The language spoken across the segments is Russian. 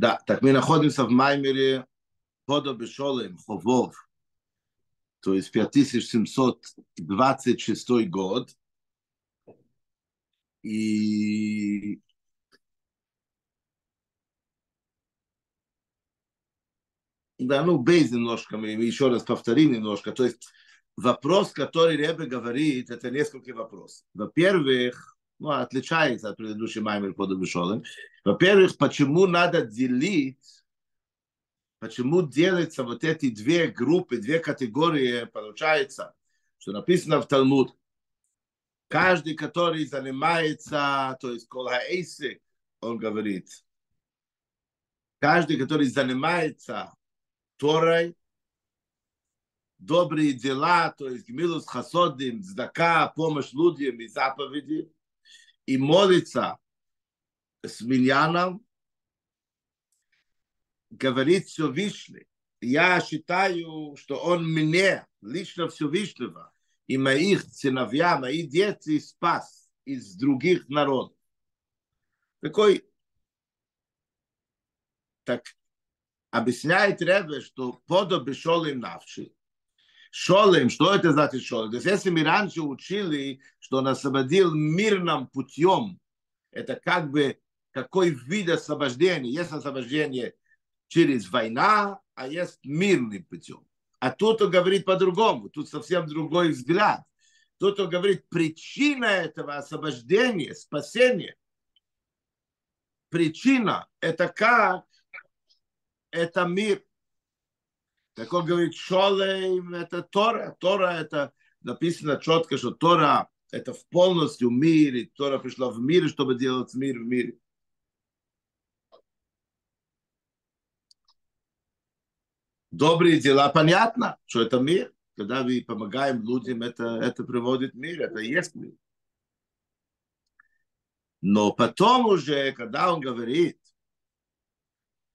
Да, так мы находимся в Маймере Подо Бешолем, Ховов, то есть 5726 год. И да, ну, бейз немножко, мы еще раз повторим немножко. То есть вопрос, который Ребе говорит, это несколько вопросов. Во-первых, ну, отличается от предыдущей Маймер под Бешолем. Во-первых, почему надо делить, почему делятся вот эти две группы, две категории, получается, что написано в Талмуд. Каждый, который занимается, то есть Колхаэйсы, он говорит, каждый, который занимается Торой, добрые дела, то есть милус хасодим, здака, помощь людям и заповеди, и молится с Миньяном, говорит Всевышний, я считаю, что он мне, лично Всевышнего, и моих сыновья, мои дети спас из других народов. Такой, так объясняет Ребе, что подобие шолем навши. Шолем, что это значит шолем? То есть если мы раньше учили, что он освободил мирным путем, это как бы какой вид освобождения. Есть освобождение через война, а есть мирный путем. А тут он говорит по-другому, тут совсем другой взгляд. Тут он говорит, причина этого освобождения, спасения, причина – это как это мир. Так он говорит, Шолейм – это Тора. Тора – это написано четко, что Тора – это в полностью мире. Тора пришла в мир, чтобы делать мир в мире. Добрые дела, понятно, что это мир. Когда мы помогаем людям, это, это приводит мир, это и есть мир. Но потом уже, когда он говорит,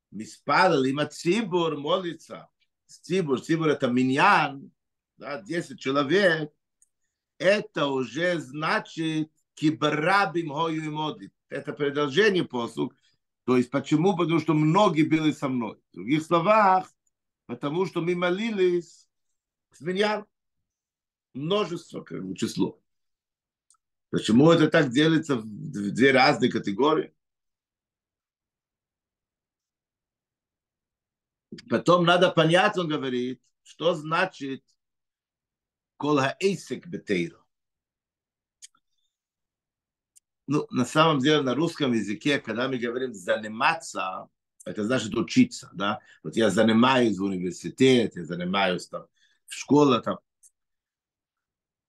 Миспал, има цибур молится, цибур, цибур это миньян, да, 10 человек, это уже значит кибрабим хою и модит. Это продолжение послуг. То есть почему? Потому что многие были со мной. В других словах, потому что мы молились с миньян. Множество, как бы, число. Почему это так делится в две разные категории? Потом надо понять, он говорит, что значит кол хаэйсик бетейру. Ну, на самом деле, на русском языке, когда мы говорим заниматься, это значит учиться, да. Вот я занимаюсь в университете, я занимаюсь там в школе, там.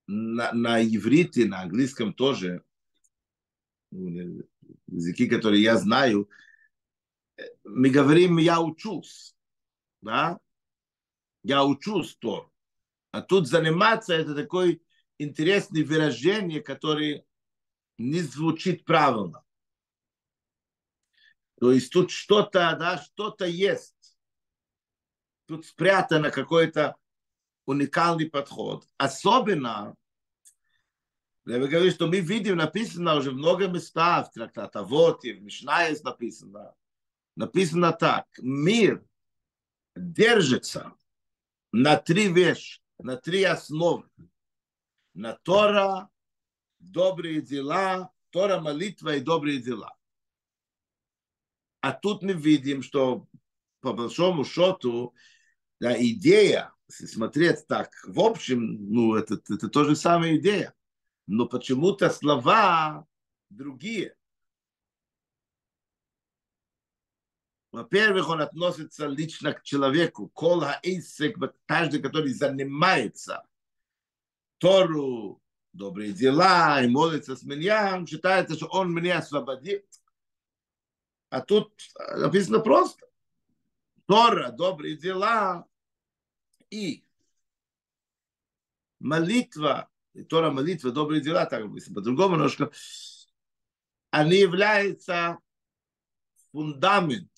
На, на иврите, на английском тоже, языки, которые я знаю, мы говорим «я учусь» да, я учусь то. А тут заниматься это такое интересное выражение, которое не звучит правильно. То есть тут что-то, да, что-то есть. Тут спрятано какой-то уникальный подход. Особенно, я говорю, что мы видим, написано уже много местах, в трактате вот и в Мишна есть написано. Написано так. Мир держится на три вещи, на три основы. На Тора, добрые дела, Тора, молитва и добрые дела. А тут мы видим, что по большому счету да, идея, если смотреть так, в общем, ну, это, это то же самая идея. Но почему-то слова другие. Во-первых, он относится лично к человеку. Кол хаисек, каждый, который занимается Тору, добрые дела и молится с меня, считается, что он меня освободит. А тут написано просто. Тора, добрые дела и молитва, и Тора, молитва, добрые дела, так написано по-другому немножко, они являются фундамент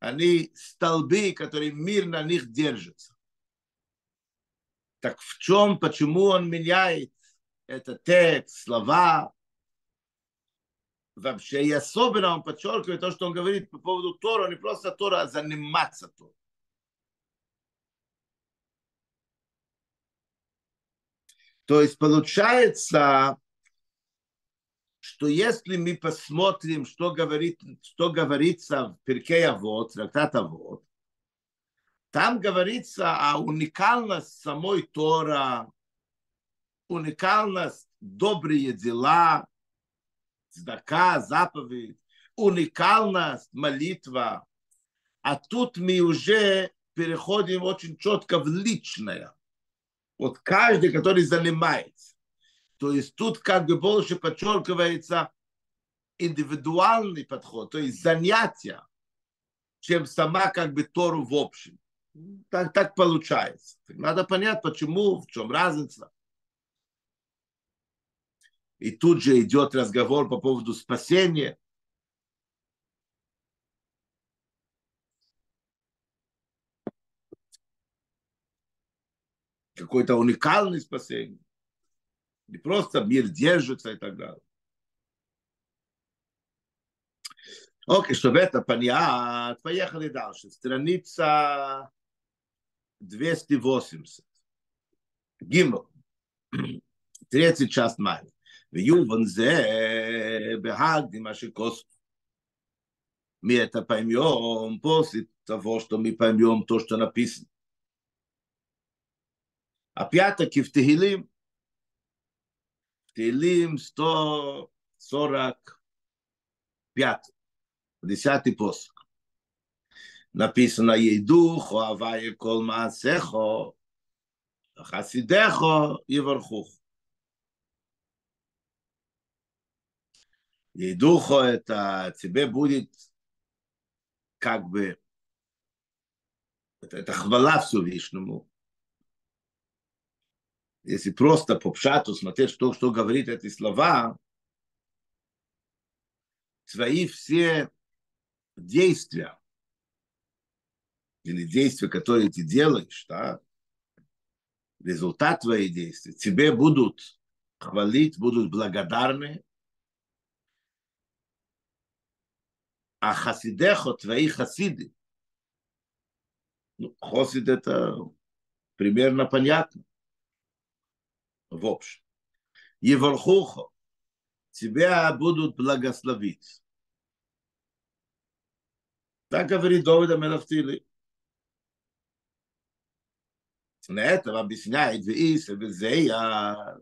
они столбы, которые мир на них держится. Так в чем, почему он меняет этот текст, слова? вообще и особенно он подчеркивает то, что он говорит по поводу Тора, не просто Тора, а заниматься Торой. То есть получается, что если мы посмотрим, что, говорит, что говорится в Перке Авод, трактат Авод, там говорится о уникальности самой Тора, уникальность добрые дела, цдака, заповедь, уникальность молитва. А тут мы уже переходим очень четко в личное. Вот каждый, который занимается. То есть тут как бы больше подчеркивается индивидуальный подход, то есть занятия, чем сама как бы Тору в общем. Так, так получается. Надо понять, почему, в чем разница. И тут же идет разговор по поводу спасения. Какое-то уникальное спасение Не просто мир держится и так далее. Окей, чтобы это понять, поехали дальше. Страница 280. Гимл. Третий час мая. ויובן זה בהקדימה של כוס. מי это поймем после того, что мы поймем то, Тейлим 145, 10 посох. Написано «Ейду хуавае кол маасехо, хасидехо и вархух». Ейдухо – это тебе будет как бы это, это хвала Всевышнему. Если просто по пшату смотреть, что, что говорит эти слова, свои все действия или действия, которые ты делаешь, да, результат твоих действий, тебе будут хвалить, будут благодарны, а хасидехо, твои хасиды, ну, хасид это примерно понятно. В общем. Евархухо, тебя будут благословить. Так говорит Довида Мелафтили. На этом объясняет Вииса, Визея,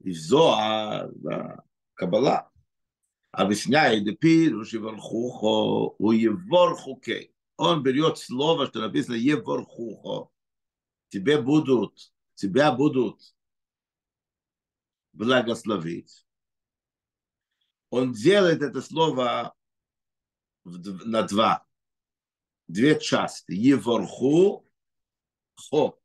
и Зоа, да, Каббала объясняет Депируш и Вархухо, у Еворхуке. Он берет слово, что написано Еворхухо. Тебе будут, тебя будут благословить. Он делает это слово на два. Две части. Еворху, хо.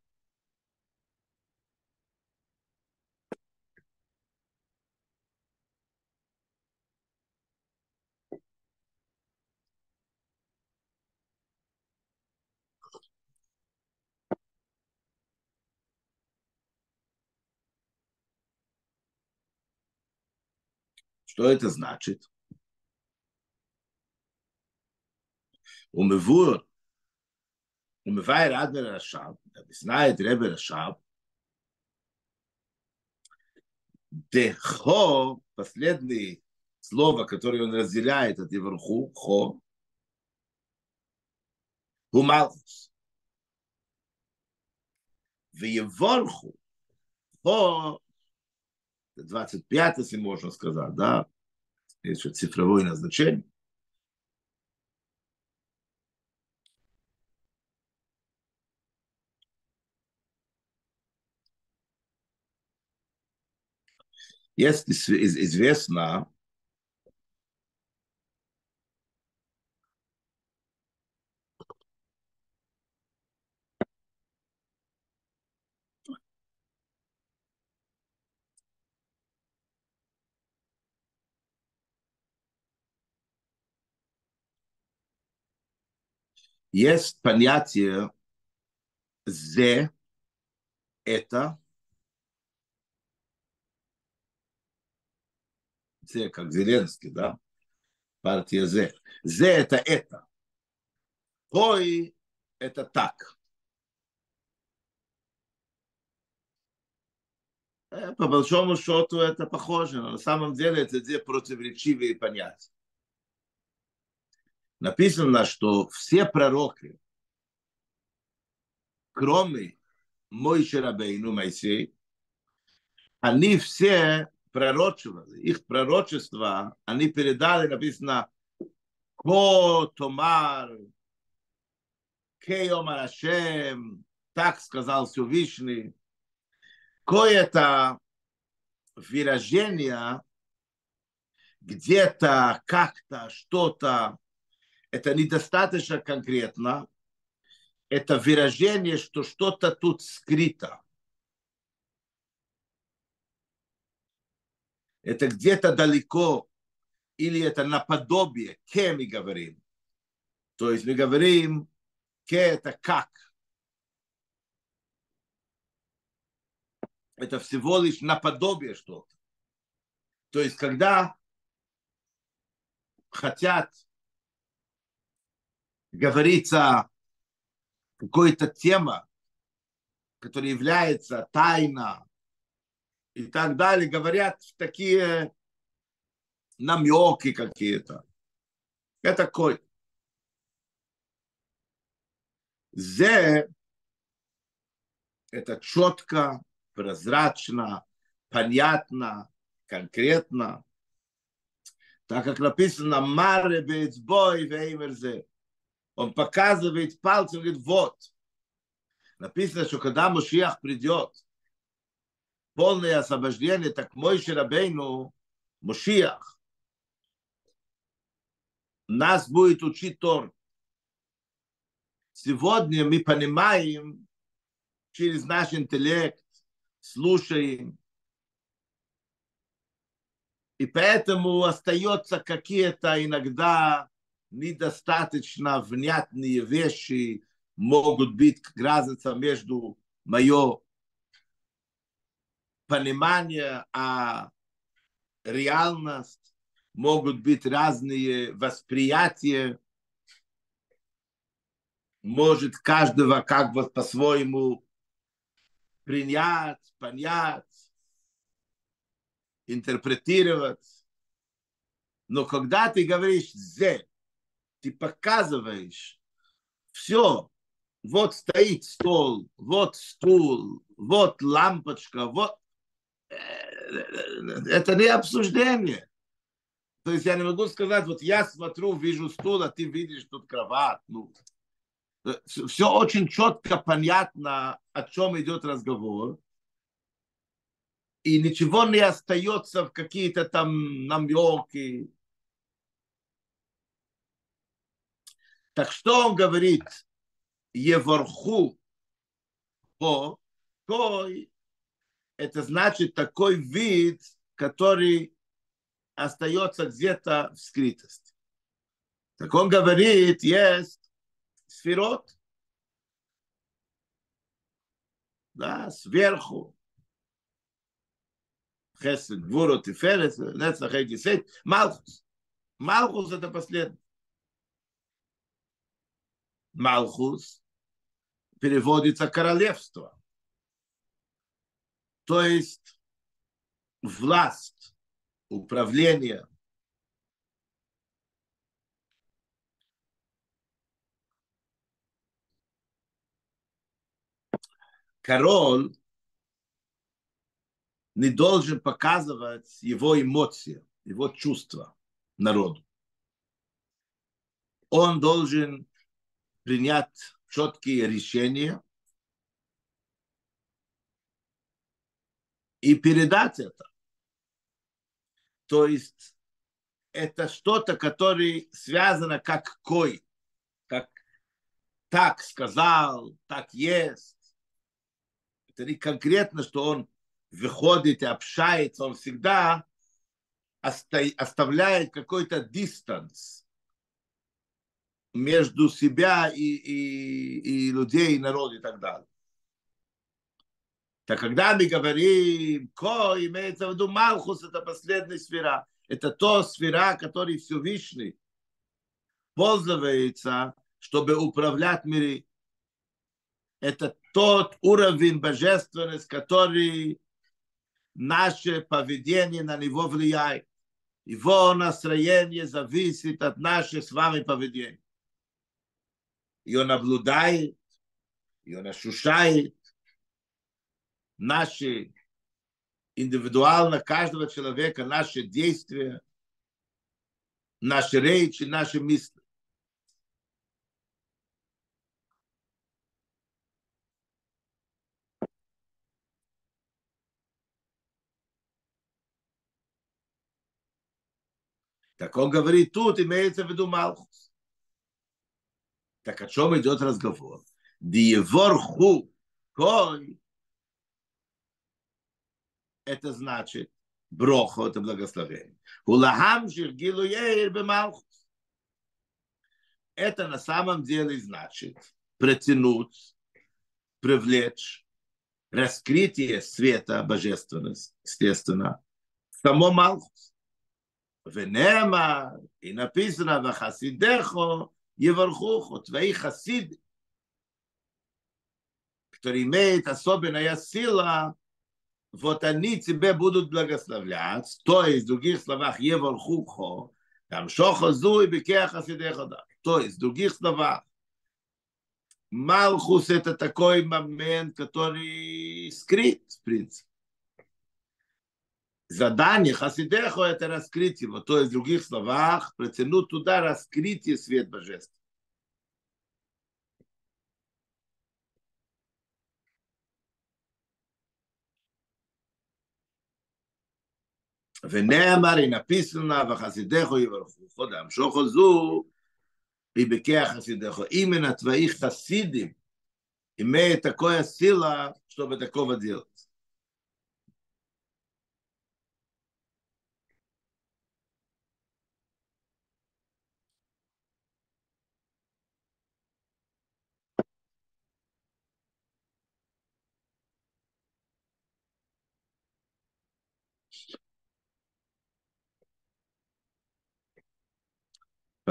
Что это значит? Умывур, умывай Радмер Рашаб, объясняет Ребе Рашаб, Дехо, последнее слово, которое он разделяет от Евруху, хо, Гумалхус. Вееворху, хо 25, если можно сказать, да, еще цифровое назначение. Есть известно, есть понятие «зе» — это Зе, как Зеленский, да? Партия Зе. Зе это это. Хой это так. Э, по большому счету это похоже, но на самом деле это две противоречивые понятия. Написано, что все пророки, кроме Мойши Рабейну Моисей, они все пророчивали, их пророчества, они передали, написано, Ко Томар, Кеомар Ашем, так сказал Всевышний. Кое-то выражение где-то, как-то, что-то, это недостаточно конкретно, это выражение, что что-то тут скрыто. Это где-то далеко, или это наподобие, кем мы говорим. То есть мы говорим, ке это как. Это всего лишь наподобие что-то. То есть когда хотят говорится какой-то тема, которая является тайна и так далее, говорят такие намеки какие-то. Это кой. Зе это четко, прозрачно, понятно, конкретно. Так как написано «Маре бейцбой веймерзе» он показывает пальцем, говорит, вот. Написано, что когда Мушиях придет, полное освобождение, так мой Ширабейну, Мушиях, нас будет учить Тор. Сегодня мы понимаем через наш интеллект, слушаем, и поэтому остается какие-то иногда недостаточно внятные вещи могут быть разница между мое понимание, а реальность, могут быть разные восприятия, может каждого как бы по-своему принять, понять, интерпретировать. Но когда ты говоришь «зе», ты показываешь все. Вот стоит стол, вот стул, вот лампочка, вот... Э, это не обсуждение. То есть я не могу сказать, вот я смотрю, вижу стул, а ты видишь тут кровать. Ну, все очень четко понятно, о чем идет разговор. И ничего не остается в какие-то там намеки. Так что он говорит? Еворху по кой это значит такой вид, который остается где-то в скрытости. Так он говорит, есть сферот, да, сверху, Хесед, Гвурот и Ферес, Нецлах и Малхус. Малхус это последний. Малхус переводится королевство. То есть власть, управление. Король не должен показывать его эмоции, его чувства народу. Он должен принять четкие решения и передать это. То есть это что-то, которое связано как кой, как так сказал, так есть. Это не конкретно, что он выходит и общается, он всегда оставляет какой-то дистанс между себя и, и, и людей, и народ и так далее. Так когда мы говорим, ко, имеется в виду Малхус, это последняя сфера. это то сфера, которой Всевышний пользуется, чтобы управлять миром. Это тот уровень божественности, который наше поведение на него влияет. Его настроение зависит от нашего с вами поведения. И он наблюдает, и он ощущает наши индивидуально каждого человека, наши действия, наши речи, наши мысли. Так он говорит, тут имеется в виду Малхус. Так о чем идет разговор? Диеворху кой. Это значит брохо, это благословение. Улахам жиргилу бемалхус. Это на самом деле значит притянуть, привлечь раскрытие света божественность, естественно, в само Малхус. Венема, и написано, вахасидехо, יברכוכו, твои хасиды, который имеет особенная сила, вот они тебе будут благословлять, то есть, в других словах, евархухо, там шохо зуй бекея хасидеха, да. То есть, в других словах, Малхус это такой момент, который скрыт, в принципе задание Хасидеху – это раскрыть его, то есть, в других словах, протянуть туда раскрытие свет божества. ונאמר, היא נפיסנה וחסידךו יברכו, להמשוכו זו, היא בכיח חסידךו. именно твоих хасидим имеет такое сила, чтобы такого делать.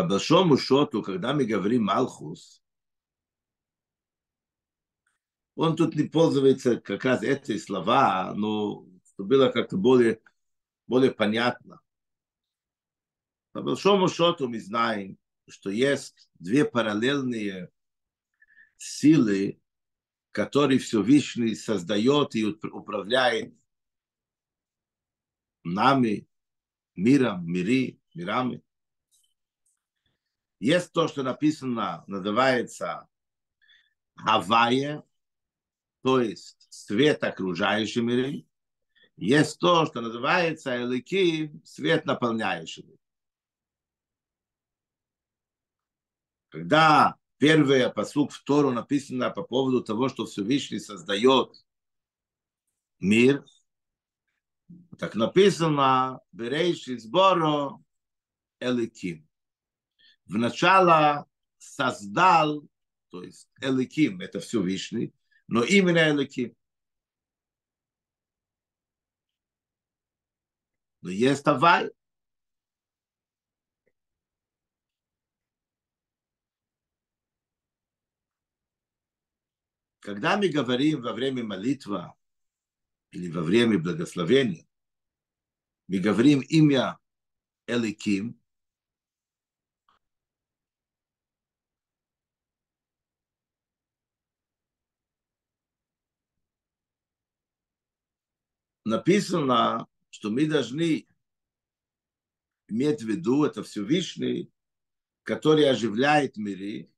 По большому счету, когда мы говорим Малхус, он тут не пользуется как раз эти слова, но было как-то более, более понятно. По большому счету мы знаем, что есть две параллельные силы, которые Всевышний создает и управляет нами, миром, мири, мирами. Есть то, что написано, называется Хавая, то есть свет окружающий мир. Есть то, что называется Элики, свет наполняющий мир. Когда первый посук в Тору написано по поводу того, что Всевышний создает мир, так написано Берейши сборо Эликим вначале создал, то есть Эликим, это все Вишний, но именно Эликим. Но есть Авай. Когда мы говорим во время молитвы или во время благословения, мы говорим имя Эликим, написано, что мы должны иметь в виду это Всевышний, который оживляет миры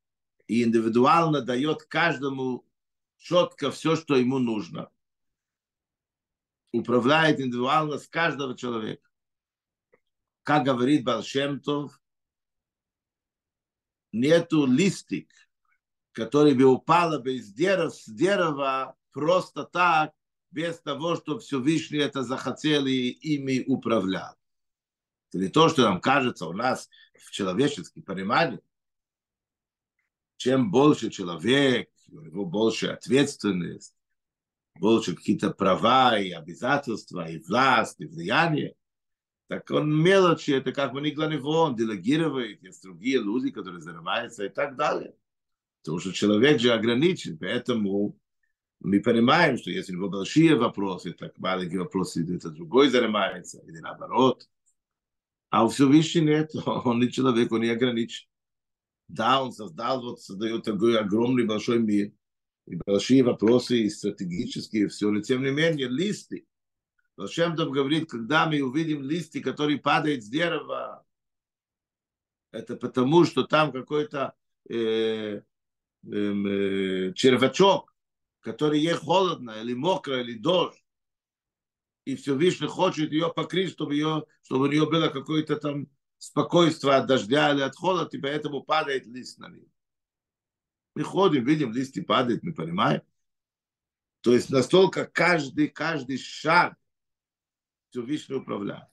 и индивидуально дает каждому четко все, что ему нужно. Управляет индивидуально с каждого человека. Как говорит Балшемтов, нету листик, который бы упал бы из дерева, с дерева просто так, без того, что Всевышний это захотел и ими управлял. Не то, что нам кажется у нас в человеческом понимании. Чем больше человек, у него больше ответственность, больше какие-то права и обязательства, и власть, и влияние, Так он мелочи, это как манипулятивон, делегировать, есть другие люди, которые занимаются и так далее. Потому что человек же ограничен, поэтому мы понимаем, что если у него большие вопросы, так маленькие вопросы, это другой занимается, или наоборот. А у Всевышнего нет, он не человек, он не ограничен. Да, он создал, вот создает такой огромный большой мир, и большие вопросы, и стратегические, все, но тем не менее, листы. Шемтов говорит, когда мы увидим листы, которые падают с дерева, это потому, что там какой-то э, э, червячок, который ей холодно, или мокро, или дождь, и все Всевышний хочет ее покрыть, чтобы, ее, чтобы у нее было какое-то там спокойствие от дождя или от холода, и поэтому падает лист на нее. Мы ходим, видим, листы падают, мы понимаем. То есть настолько каждый, каждый шаг Всевышний управляет.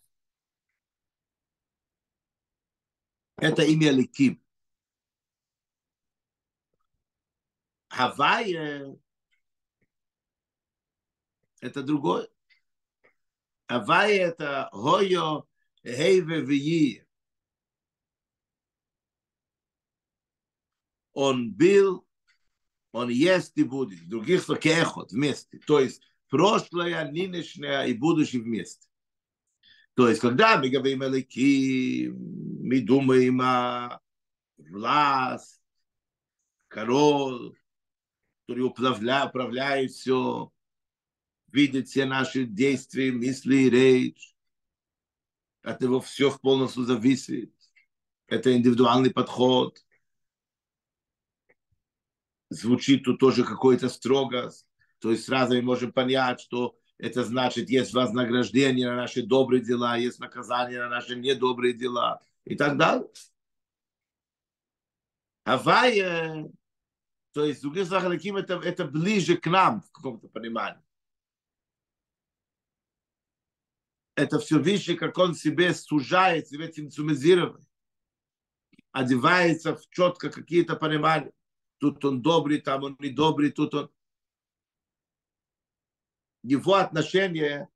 Это имя Ликим. Хавайя это другое. Авай это Хойо, Хейве, Вии. Он был, он есть и будет. Других слов, кехот, вместе. То есть прошлое, нынешнее и будущее вместе. То есть, когда мы говорим о Лики, мы думаем о власть, король, который управляет, управляет все, видит все наши действия, мысли и речь. От него все полностью зависит. Это индивидуальный подход. Звучит тут тоже какой-то строгость. То есть сразу мы можем понять, что это значит, есть вознаграждение на наши добрые дела, есть наказание на наши недобрые дела и так далее. Авая, то есть, другие Захалаким, это, это ближе к нам в каком-то понимании. Это все вещи, как он себе сужает, себе цимцумизирует, одевается в четко какие-то понимания. Тут он добрый, там он не добрый, тут он... Его отношение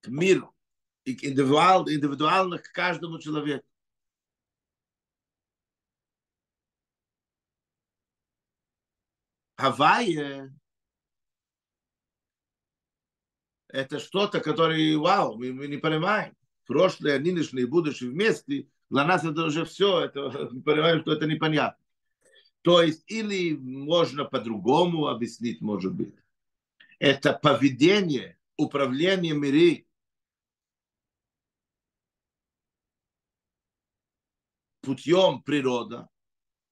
к миру и к индивидуал, индивидуально к каждому человеку. Гавайя это что-то, которое, вау, мы, мы не понимаем. Прошлое, нынешнее будущее вместе, для нас это уже все, это, мы понимаем, что это непонятно. То есть, или можно по-другому объяснить, может быть. Это поведение, управление миры, путем природа,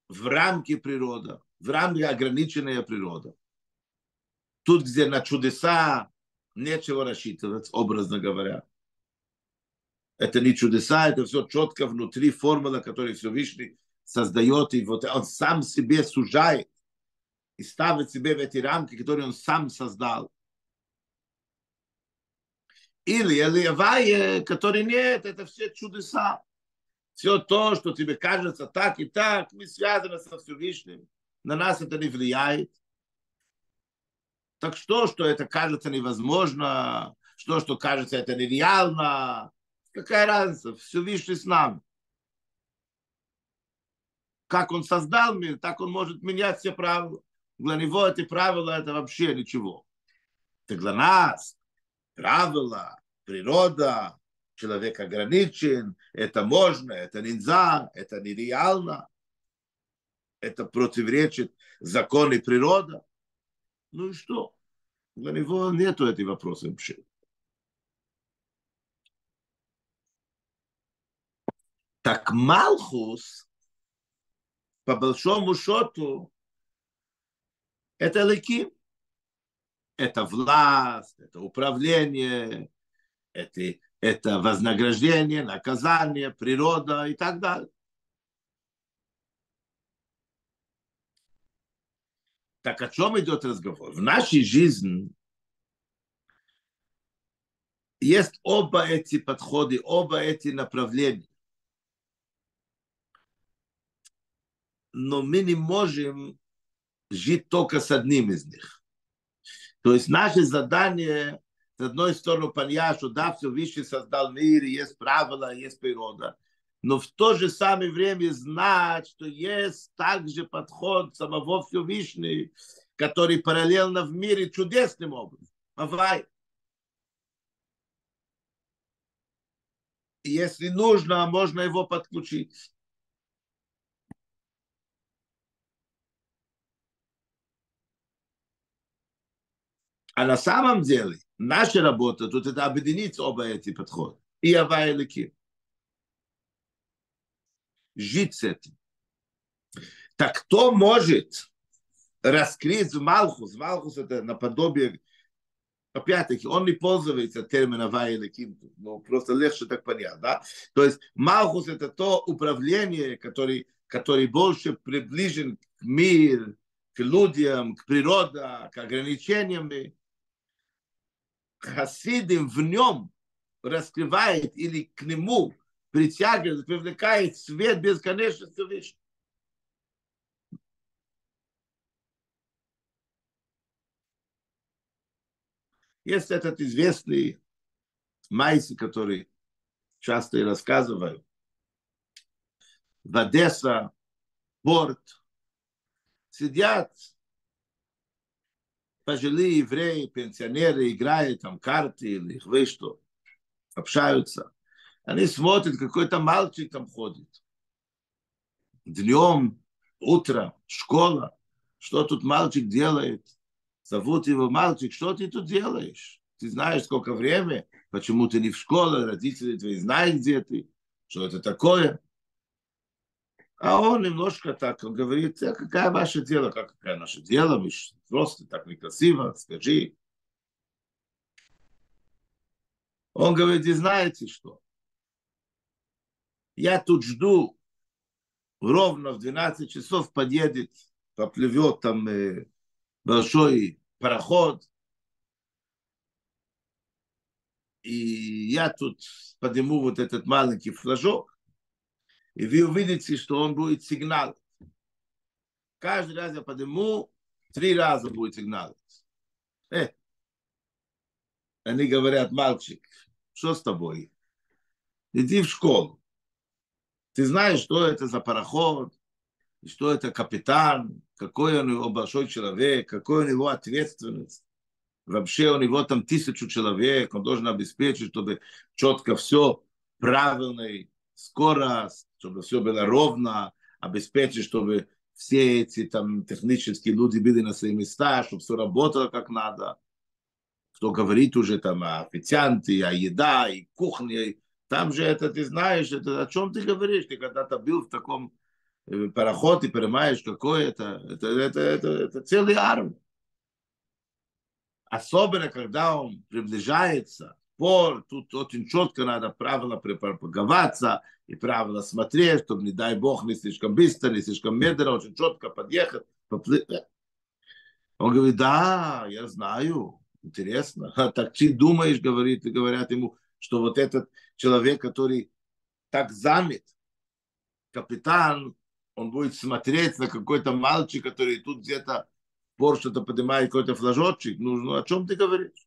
в рамке природа, в рамке ограниченная природа. Тут, где на чудеса, нечего рассчитывать, образно говоря. Это не чудеса, это все четко внутри формула, которую Всевышний создает, и вот он сам себе сужает и ставит себе в эти рамки, которые он сам создал. Или Элиавай, который нет, это все чудеса. Все то, что тебе кажется так и так, мы связаны со Всевышним. На нас это не влияет. Так что, что это кажется невозможно, что, что кажется это нереально, какая разница, все Всевышний с нами. Как он создал мир, так он может менять все правила. Для него эти правила это вообще ничего. Это для нас правила, природа, человек ограничен, это можно, это нельзя, это нереально, это противоречит законы природы. Ну и что? Для него нету этих вопросов вообще. Так Малхус, по большому счету, это леки. Это власть, это управление, это, это вознаграждение, наказание, природа и так далее. Так о чем идет разговор? В нашей жизни есть оба эти подходы, оба эти направления. Но мы не можем жить только с одним из них. То есть наше задание с одной стороны, понять, что да, все Всевышний создал мир, есть правила, есть природа, но в то же самое время знать, что есть также подход самого Всевышнего, который параллельно в мире чудесным образом. Авай. И если нужно, можно его подключить. А на самом деле наша работа тут это объединить оба эти подхода. И Ава и Лики. Жить с этим. Так кто может раскрыть Малхус? Малхус это наподобие опять-таки, он не пользуется термином Вайля Кимту, но просто легче так понять, да? То есть Малхус это то управление, который, который больше приближен к миру, к людям, к природе, к ограничениям. Хасидим в нем раскрывает или к нему притягивает, привлекает свет бесконечности Всевышнего. Есть этот известный Майси, который часто и рассказываю. В Одесса, порт, сидят пожилые евреи, пенсионеры, играют там карты или вы что, общаются. Они смотрят, какой-то мальчик там ходит. Днем, утром, школа. Что тут мальчик делает? Зовут его мальчик, что ты тут делаешь? Ты знаешь, сколько времени, почему ты не в школе, родители твои знают, где ты, что это такое. А он немножко так, он говорит, а какая ваше дело, как какая наше дело, вы просто так некрасиво, скажи. Он говорит, и знаете что? Я тут жду, ровно в 12 часов подъедет, поплывет там э, большой пароход, и я тут подниму вот этот маленький флажок, и вы увидите, что он будет сигнал. Каждый раз я подниму, три раза будет сигнал. Э. Они говорят, мальчик, что с тобой? Иди в школу. Ты знаешь, что это за пароход, что это капитан, какой у него большой человек, какой у него ответственность. Вообще у него там тысячу человек, он должен обеспечить, чтобы четко все правильно, скорость, чтобы все было ровно, обеспечить, чтобы все эти там технические люди были на свои места, чтобы все работало как надо. Кто говорит уже там о официанте, о еда, и кухне, там же это ты знаешь, это о чем ты говоришь, ты когда-то был в таком Э, пароход и понимаешь, какой это, это, это, это, это целый армия. Особенно, когда он приближается, пор, тут очень четко надо правильно пропаговаться и правильно смотреть, чтобы, не дай бог, не слишком быстро, не слишком медленно, очень четко подъехать, поплыть. Он говорит, да, я знаю, интересно. А так ты думаешь, говорит, и говорят ему, что вот этот человек, который так занят, капитан, он будет смотреть на какой-то мальчик, который тут где-то пор что-то поднимает какой-то флажочек. Ну, ну, о чем ты говоришь?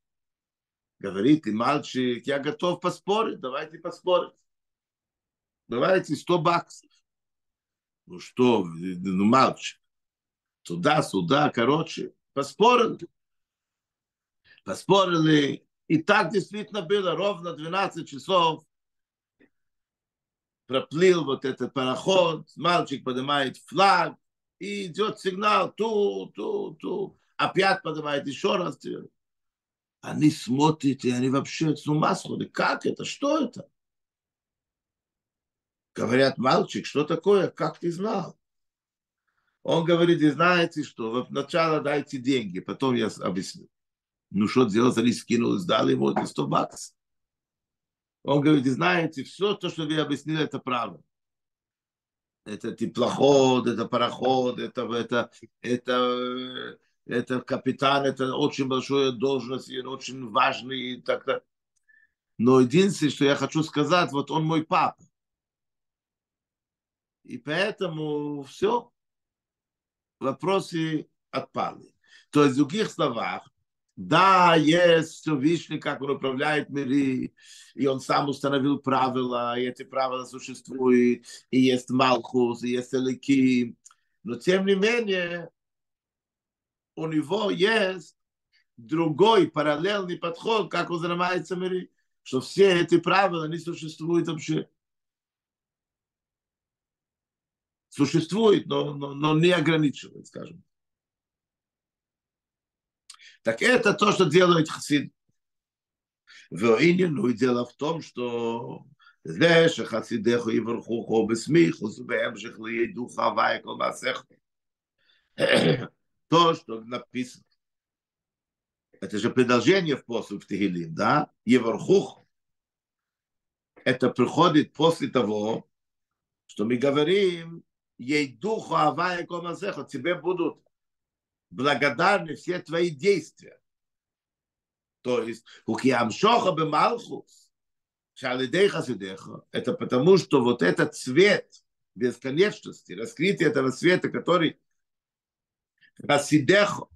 Говорит, ты мальчик, я готов поспорить, давайте поспорить. Давайте 100 баксов. Ну что, ну мальчик, туда-сюда, короче, поспорили. Поспорили. И так действительно было ровно 12 часов проплыл вот этот пароход, мальчик поднимает флаг, и идет сигнал, ту, ту, ту. Опять поднимает еще раз. Они смотрят, и они вообще с ума сходят. Как это? Что это? Говорят, мальчик, что такое? Как ты знал? Он говорит, и знаете что, сначала дайте деньги, потом я объясню. Ну что делать, они скинулись, дали ему 100 баксов. Он говорит, знаете, все то, что вы объяснили, это правда. Это теплоход, это пароход, это, это, это, это капитан, это очень большая должность, и очень важный. И так -то. Но единственное, что я хочу сказать, вот он мой папа. И поэтому все, вопросы отпали. То есть, в других словах, Да, есть Всевышний, как он управляет миры, и он сам установил правила, и эти правила существуют, и есть Малхус, и есть Элики. Но тем не менее, у него есть другой параллельный подход, как он занимается миры, что все эти правила не существуют вообще. Существует, но, но, но не ограничивает, скажем. Так это то, что делает хасид. Ну и дело в том, что זה שחסידיך יברכוכו בסמיכוס ובהמשך לידעו חוואי כל מעשיכם. То, что написано. Это же продолжение в после в Тегилим, да? Евархух. Это приходит после того, что мы говорим, ей духу авая комазеха, тебе будут благодарны все твои действия. То есть, хукиам шоха бемалхус, шалидей хасидеха, это потому, что вот этот цвет бесконечности, раскрытие этого света, который хасидеха,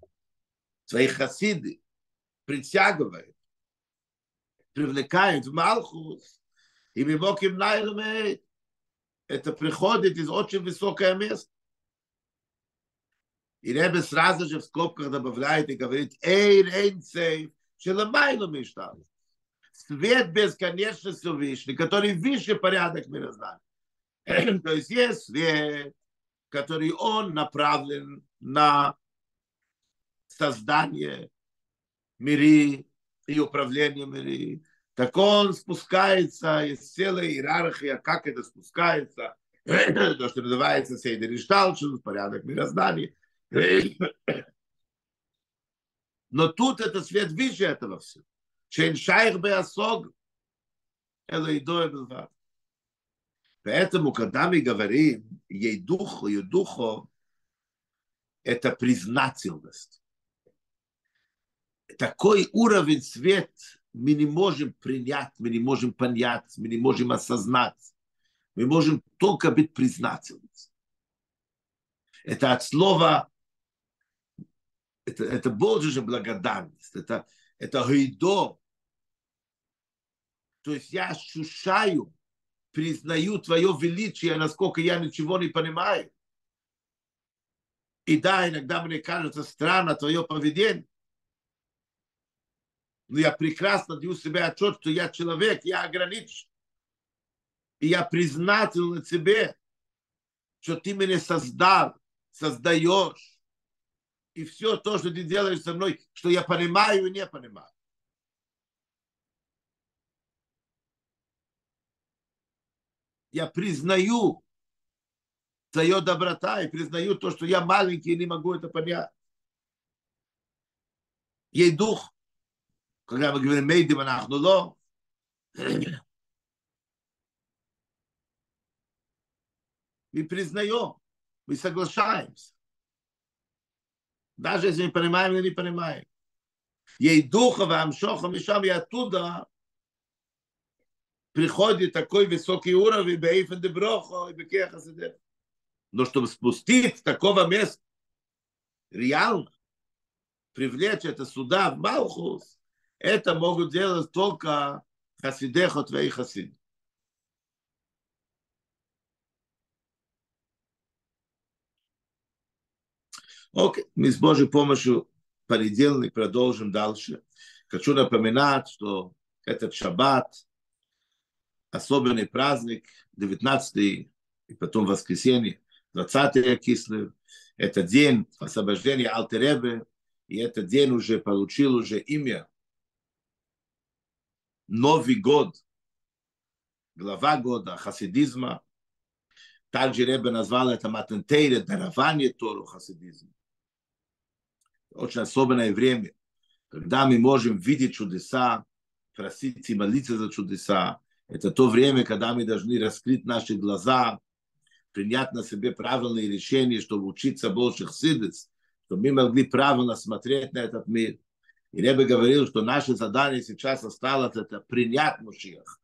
свои хасиды, притягивает, привлекает в Малхус, и Мимоким Найрмейт, это приходит из очень высокое место. И Ребе сразу же в скобках добавляет и говорит, эй, рейнцей, шеломайлу миштал. Свет бесконечно Всевышний, который выше порядок мироздания. То есть есть свет, который он направлен на создание мири и управление мири. Так он спускается из целой иерархии, как это спускается, то, что называется Сейдер Ишталшин, порядок мироздания. Но тут это свет выше этого всего. Чейн шайх беасог, до этого. Поэтому, когда мы говорим ей духу, ей духу, это признательность. Такой уровень свет мы не можем принять, мы не можем понять, мы не можем осознать. Мы можем только быть признательными. Это от слова это, это же благодарность, это, это гайдо. То есть я ощущаю, признаю твое величие, насколько я ничего не понимаю. И да, иногда мне кажется странно твое поведение. Но я прекрасно даю себе отчет, что я человек, я ограничен. И я признателен тебе, что ты меня создал, создаешь и все то, что ты делаешь со мной, что я понимаю и не понимаю. Я признаю твою доброта и признаю то, что я маленький и не могу это понять. Ей дух, когда мы говорим «мейдим анахнуло», мы признаем, мы соглашаемся. Даже если не понимаем или не понимаем. Ей духа вам шоха мишам, и оттуда приходит такой высокий уровень, бейфен де брохо, и бекеха. Но чтобы спустить такого места, реально, привлечь это сюда, в Малхус, это могут делать только хасидехо твои хасиды. Окей, мы с Божьей помощью понедельник продолжим дальше. Хочу напоминать, что этот шаббат, особенный праздник, 19 и потом воскресенье, 20 кислый, это день освобождения Алтеребе, и этот день уже получил уже имя Новый год, глава года хасидизма. Также Ребе назвал это Матентейре, дарование Тору хасидизма очень особенное время, когда мы можем видеть чудеса, просить и молиться за чудеса. Это то время, когда мы должны раскрыть наши глаза, принять на себе правильные решения, чтобы учиться больше хсидец, чтобы мы могли правильно смотреть на этот мир. И Ребе говорил, что наше задание сейчас осталось это принять Мушиях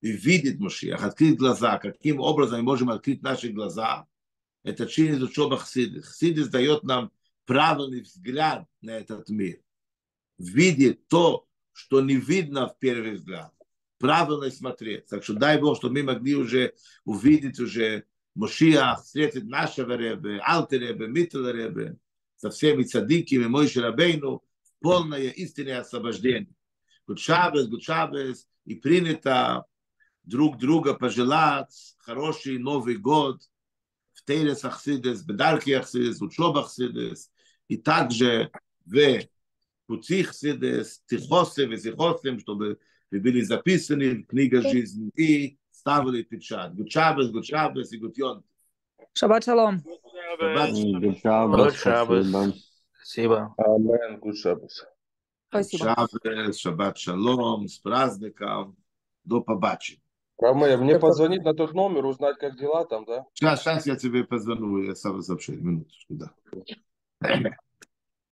и видеть Мушиях, открыть глаза. Каким образом мы можем открыть наши глаза? Это через учеба Хсидис. Хсидис дает нам правильный взгляд на этот мир. видеть то, что не видно в первый взгляд. Правильно смотреть. Так что дай Бог, чтобы мы могли уже увидеть уже Мошиах, встретить нашего Ребе, Алте Ребе, Митл Ребе, со всеми цадиками, Мойши Рабейну, полное истинное освобождение. Гуд Шабес, Гуд Шабес, и принято друг друга пожелать хороший Новый год в Тейрес Ахсидес, Бедарки Ахсидес, Учоб Ахсидес, и также в пути Ахсидес, Тихосе, Везихосем, чтобы вы были записаны в книга жизни и ставили печать. Гуд Шабес, Гуд Шабес и Гуд Йон. Шаббат шалом. Шаббат Good Shabbos. Good Shabbos. спасибо. Спасибо. Амен, Good Shabbos. Спасибо. Шаббат, Шаббат шалом, с праздником. До побачення. Ромея, мне позвонить на тот номер, узнать, как дела там, да? Сейчас, сейчас я тебе позвоню, я сам сообщу, минуточку, да.